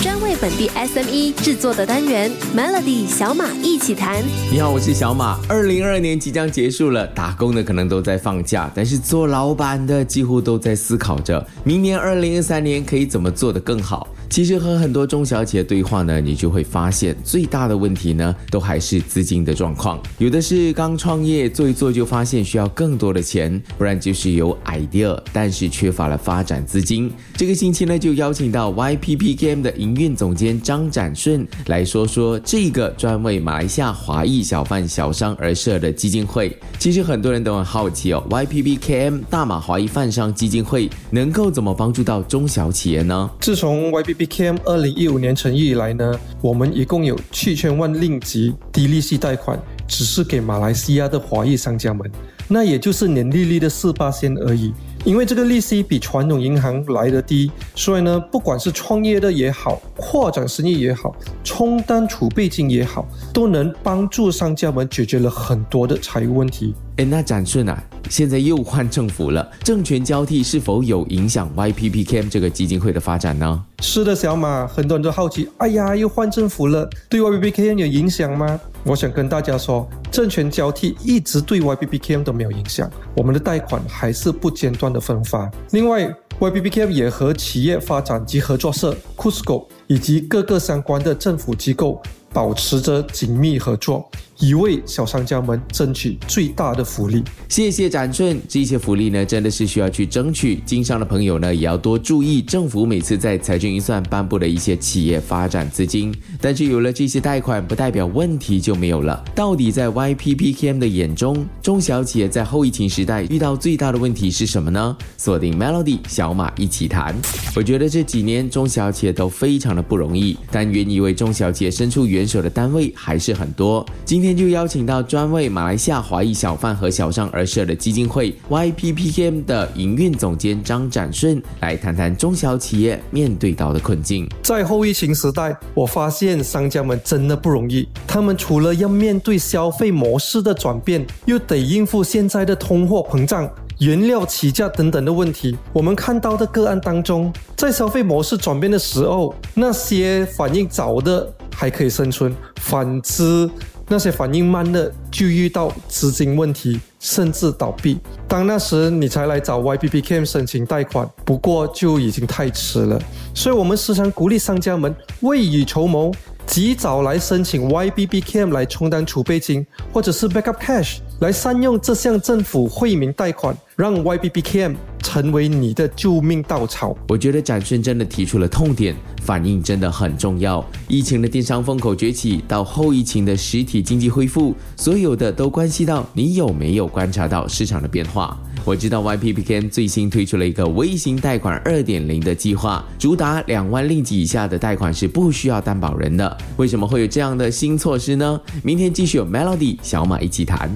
专为本地 SME 制作的单元 Melody 小马一起谈。你好，我是小马。二零二二年即将结束了，打工的可能都在放假，但是做老板的几乎都在思考着，明年二零二三年可以怎么做得更好。其实和很多中小企业对话呢，你就会发现最大的问题呢，都还是资金的状况。有的是刚创业做一做就发现需要更多的钱，不然就是有 idea，但是缺乏了发展资金。这个星期呢，就邀请到 YPP Game 的营运总监张展顺来说说这个专为马来西亚华裔小贩小商而设的基金会。其实很多人都很好奇哦，YPP KM 大马华裔贩商基金会能够怎么帮助到中小企业呢？自从 YPP BKM 二零一五年成立以来呢，我们一共有七千万令吉低利息贷款，只是给马来西亚的华裔商家们，那也就是年利率的四八仙而已。因为这个利息比传统银行来的低，所以呢，不管是创业的也好，扩展生意也好，充当储备金也好，都能帮助商家们解决了很多的财务问题。哎，那展顺啊，现在又换政府了，政权交替是否有影响 YPPKM 这个基金会的发展呢？是的，小马，很多人都好奇，哎呀，又换政府了，对 YPPKM 有影响吗？我想跟大家说，政权交替一直对 YBBKM 都没有影响，我们的贷款还是不间断的分发。另外，YBBKM 也和企业发展及合作社 Cusco 以及各个相关的政府机构保持着紧密合作。以为小商家们争取最大的福利。谢谢展顺，这些福利呢，真的是需要去争取。经商的朋友呢，也要多注意政府每次在财政预算颁布的一些企业发展资金。但是有了这些贷款，不代表问题就没有了。到底在 YPPKM 的眼中，中小企业在后疫情时代遇到最大的问题是什么呢？锁定 Melody 小马一起谈。我觉得这几年中小企业都非常的不容易，但愿意为中小企业伸出援手的单位还是很多。今天。今天就邀请到专为马来西亚华裔小贩和小商而设的基金会 YPPM 的营运总监张展顺来谈谈中小企业面对到的困境。在后疫情时代，我发现商家们真的不容易。他们除了要面对消费模式的转变，又得应付现在的通货膨胀、原料起价等等的问题。我们看到的个案当中，在消费模式转变的时候，那些反应早的还可以生存，反之。那些反应慢的就遇到资金问题，甚至倒闭。当那时你才来找 YPPKM 申请贷款，不过就已经太迟了。所以，我们时常鼓励商家们未雨绸缪，及早来申请 YPPKM 来充当储备金，或者是 backup cash 来善用这项政府惠民贷款，让 YPPKM。成为你的救命稻草。我觉得展顺真的提出了痛点，反应真的很重要。疫情的电商风口崛起，到后疫情的实体经济恢复，所有的都关系到你有没有观察到市场的变化。我知道 YPPKM 最新推出了一个微型贷款二点零的计划，主打两万令吉以下的贷款是不需要担保人的。为什么会有这样的新措施呢？明天继续有 Melody 小马一起谈。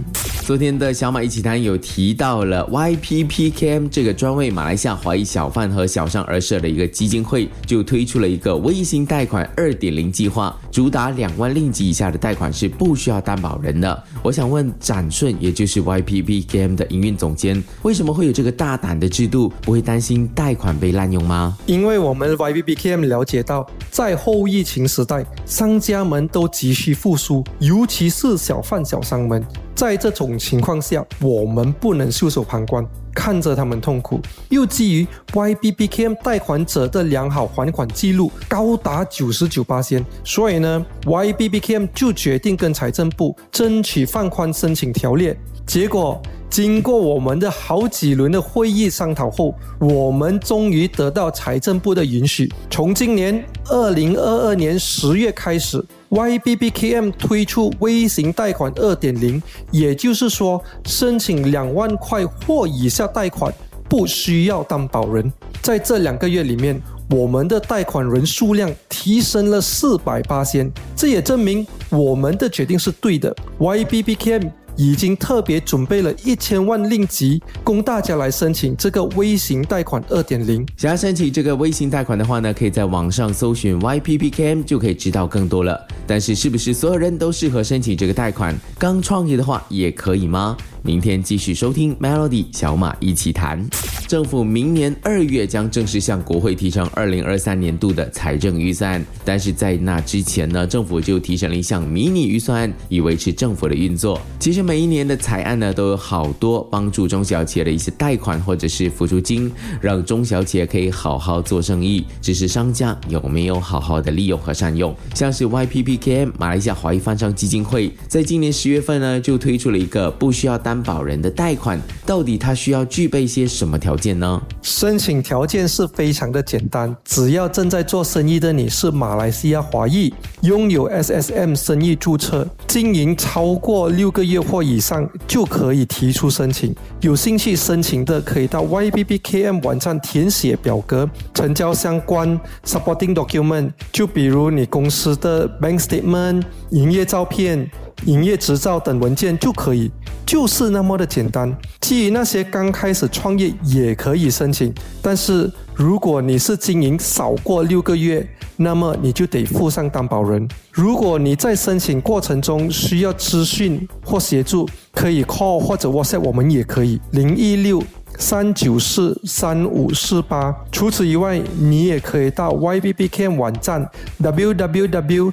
昨天的小马一起谈有提到了 YPPKM 这个。专为马来西亚华裔小贩和小商而设的一个基金会，就推出了一个微型贷款二点零计划，主打两万令吉以下的贷款是不需要担保人的。我想问展顺，也就是 YPPKM 的营运总监，为什么会有这个大胆的制度？不会担心贷款被滥用吗？因为我们 YB BKM 了解到，在后疫情时代，商家们都急需复苏，尤其是小贩小商们。在这种情况下，我们不能袖手旁观。看着他们痛苦，又基于 YBBKM 贷款者的良好还款记录高达九十九八千，所以呢，YBBKM 就决定跟财政部争取放宽申请条例。结果，经过我们的好几轮的会议商讨后，我们终于得到财政部的允许，从今年二零二二年十月开始。YBBKM 推出微型贷款二点零，也就是说，申请两万块或以下贷款不需要担保人。在这两个月里面，我们的贷款人数量提升了四百八千，这也证明我们的决定是对的。YBBKM。已经特别准备了一千万令吉，供大家来申请这个微型贷款二点零。想要申请这个微型贷款的话呢，可以在网上搜寻 YPPKM 就可以知道更多了。但是，是不是所有人都适合申请这个贷款？刚创业的话也可以吗？明天继续收听 Melody 小马一起谈。政府明年二月将正式向国会提呈二零二三年度的财政预算，但是在那之前呢，政府就提成了一项迷你预算，以维持政府的运作。其实每一年的财案呢，都有好多帮助中小企业的一些贷款或者是辅助金，让中小企业可以好好做生意。只是商家有没有好好的利用和善用？像是 YPPKM 马来西亚华裔翻商基金会，在今年十月份呢，就推出了一个不需要担保人的贷款。到底他需要具备些什么条件呢？申请条件是非常的简单，只要正在做生意的你是马来西亚华裔，拥有 SSM 生意注册，经营超过六个月或以上，就可以提出申请。有兴趣申请的，可以到 YPPKM 网站填写表格，成交相关 supporting document，就比如你公司的 bank statement、营业照片。营业执照等文件就可以，就是是那么的简单。基于那些刚开始创业也可以申请，但是如果你是经营少过六个月，那么你就得附上担保人。如果你在申请过程中需要资讯或协助，可以 call 或者 WhatsApp 我们也可以零一六。三九四三五四八。除此以外，你也可以到 YPPKM 网站 www.yppkm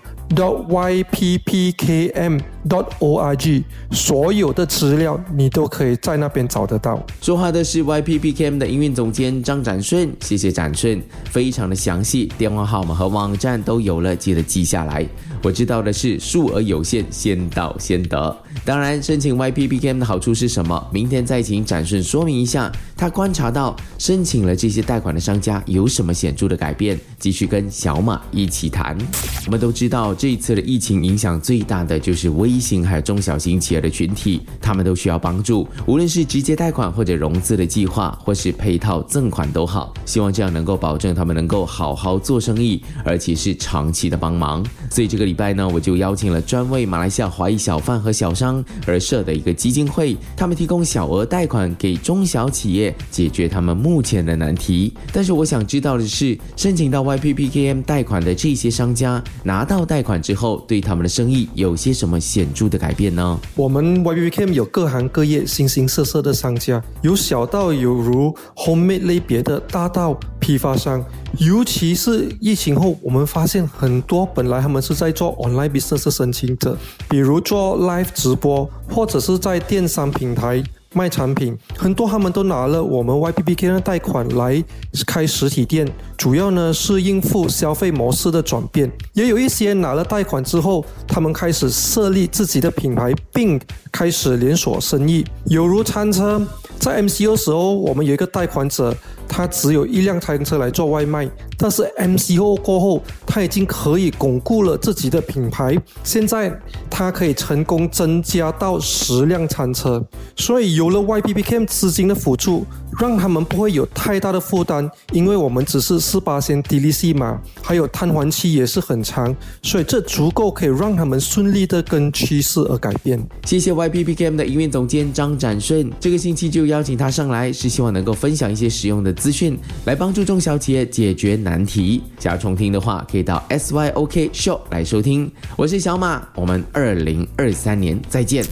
dot o r g，所有的资料你都可以在那边找得到。说话的是 YPPKM 的营运总监张展顺，谢谢展顺，非常的详细，电话号码和网站都有了，记得记下来。我知道的是，数额有限，先到先得。当然，申请 YPPKM 的好处是什么？明天再请展顺说明一下。他观察到申请了这些贷款的商家有什么显著的改变？继续跟小马一起谈。我们都知道，这一次的疫情影响最大的就是微型还有中小型企业的群体，他们都需要帮助，无论是直接贷款或者融资的计划，或是配套赠款都好。希望这样能够保证他们能够好好做生意，而且是长期的帮忙。所以这个礼拜呢，我就邀请了专为马来西亚华裔小贩和小商而设的一个基金会，他们提供小额贷款给中小企业。解决他们目前的难题，但是我想知道的是，申请到 YPPKM 贷款的这些商家拿到贷款之后，对他们的生意有些什么显著的改变呢？我们 YBBM 有各行各业、形形色色的商家，有小到有如 Homemade 类别的，大到批发商。尤其是疫情后，我们发现很多本来他们是在做 online business 申请者，比如做 live 直播，或者是在电商平台。卖产品很多，他们都拿了我们 YPPK 的贷款来开实体店，主要呢是应付消费模式的转变。也有一些拿了贷款之后，他们开始设立自己的品牌，并开始连锁生意，有如餐车。在 MCU 时候，我们有一个贷款者。他只有一辆餐车来做外卖，但是 MCO 过后，他已经可以巩固了自己的品牌。现在他可以成功增加到十辆餐车，所以有了 YPPKM 资金的辅助，让他们不会有太大的负担。因为我们只是四八线 DLC 嘛，还有瘫痪期也是很长，所以这足够可以让他们顺利的跟趋势而改变。谢谢 YPPKM 的营运总监张展顺，这个星期就邀请他上来，是希望能够分享一些实用的资。资讯来帮助中小企业解决难题。想要重听的话，可以到 SYOK Show 来收听。我是小马，我们二零二三年再见。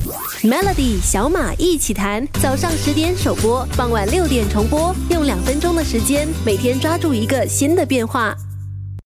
Melody 小马一起谈，早上十点首播，傍晚六点重播，用两分钟的时间，每天抓住一个新的变化。